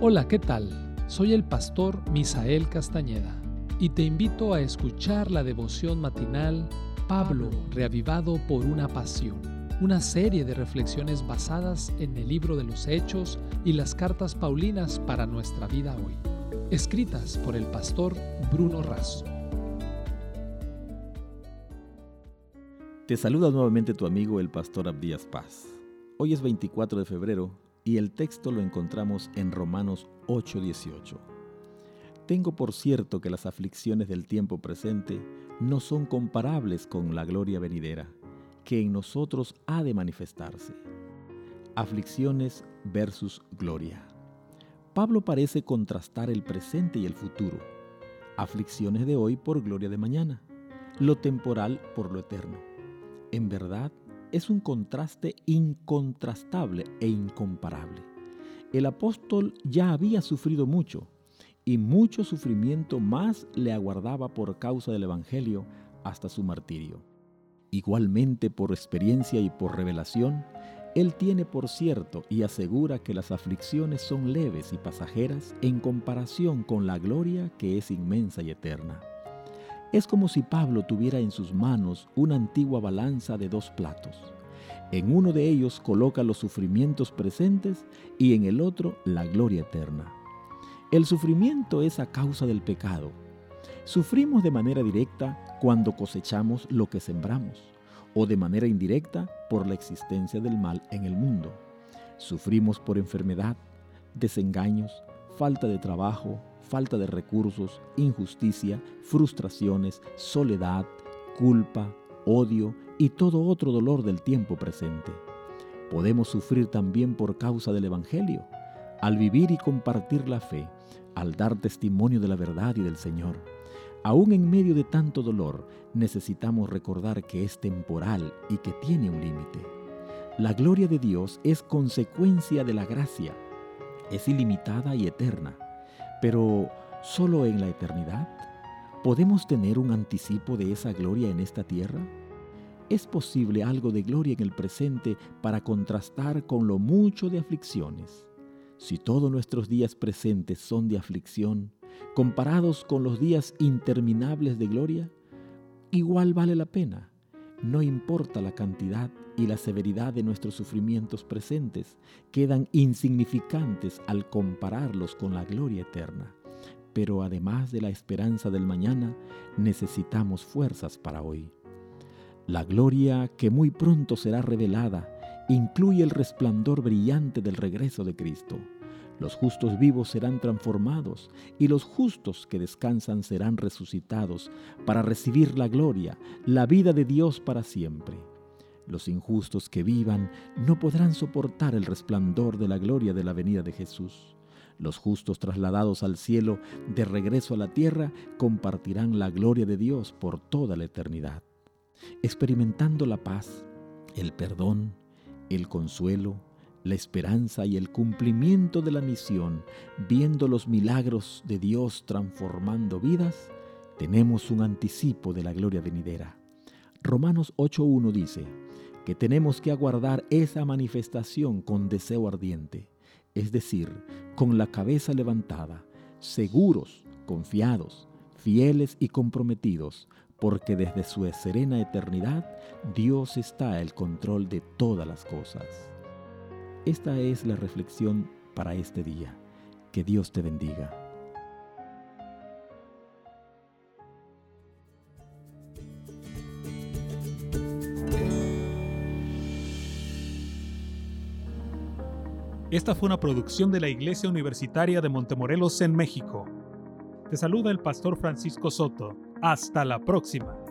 Hola, ¿qué tal? Soy el pastor Misael Castañeda y te invito a escuchar la devoción matinal Pablo, reavivado por una pasión, una serie de reflexiones basadas en el libro de los Hechos y las cartas Paulinas para nuestra vida hoy, escritas por el pastor Bruno Razo. Te saluda nuevamente tu amigo el pastor Abdías Paz. Hoy es 24 de febrero y el texto lo encontramos en Romanos 8:18. Tengo por cierto que las aflicciones del tiempo presente no son comparables con la gloria venidera, que en nosotros ha de manifestarse. Aflicciones versus gloria. Pablo parece contrastar el presente y el futuro. Aflicciones de hoy por gloria de mañana, lo temporal por lo eterno. En verdad, es un contraste incontrastable e incomparable. El apóstol ya había sufrido mucho y mucho sufrimiento más le aguardaba por causa del Evangelio hasta su martirio. Igualmente por experiencia y por revelación, él tiene por cierto y asegura que las aflicciones son leves y pasajeras en comparación con la gloria que es inmensa y eterna. Es como si Pablo tuviera en sus manos una antigua balanza de dos platos. En uno de ellos coloca los sufrimientos presentes y en el otro la gloria eterna. El sufrimiento es a causa del pecado. Sufrimos de manera directa cuando cosechamos lo que sembramos o de manera indirecta por la existencia del mal en el mundo. Sufrimos por enfermedad, desengaños, falta de trabajo, falta de recursos, injusticia, frustraciones, soledad, culpa, odio y todo otro dolor del tiempo presente. Podemos sufrir también por causa del Evangelio, al vivir y compartir la fe, al dar testimonio de la verdad y del Señor. Aún en medio de tanto dolor, necesitamos recordar que es temporal y que tiene un límite. La gloria de Dios es consecuencia de la gracia, es ilimitada y eterna pero solo en la eternidad. ¿Podemos tener un anticipo de esa gloria en esta tierra? ¿Es posible algo de gloria en el presente para contrastar con lo mucho de aflicciones? Si todos nuestros días presentes son de aflicción, comparados con los días interminables de gloria, igual vale la pena. No importa la cantidad y la severidad de nuestros sufrimientos presentes, quedan insignificantes al compararlos con la gloria eterna. Pero además de la esperanza del mañana, necesitamos fuerzas para hoy. La gloria que muy pronto será revelada incluye el resplandor brillante del regreso de Cristo. Los justos vivos serán transformados y los justos que descansan serán resucitados para recibir la gloria, la vida de Dios para siempre. Los injustos que vivan no podrán soportar el resplandor de la gloria de la venida de Jesús. Los justos trasladados al cielo de regreso a la tierra compartirán la gloria de Dios por toda la eternidad, experimentando la paz, el perdón, el consuelo, la esperanza y el cumplimiento de la misión, viendo los milagros de Dios transformando vidas, tenemos un anticipo de la gloria venidera. Romanos 8.1 dice que tenemos que aguardar esa manifestación con deseo ardiente, es decir, con la cabeza levantada, seguros, confiados, fieles y comprometidos, porque desde su serena eternidad Dios está al control de todas las cosas. Esta es la reflexión para este día. Que Dios te bendiga. Esta fue una producción de la Iglesia Universitaria de Montemorelos en México. Te saluda el pastor Francisco Soto. Hasta la próxima.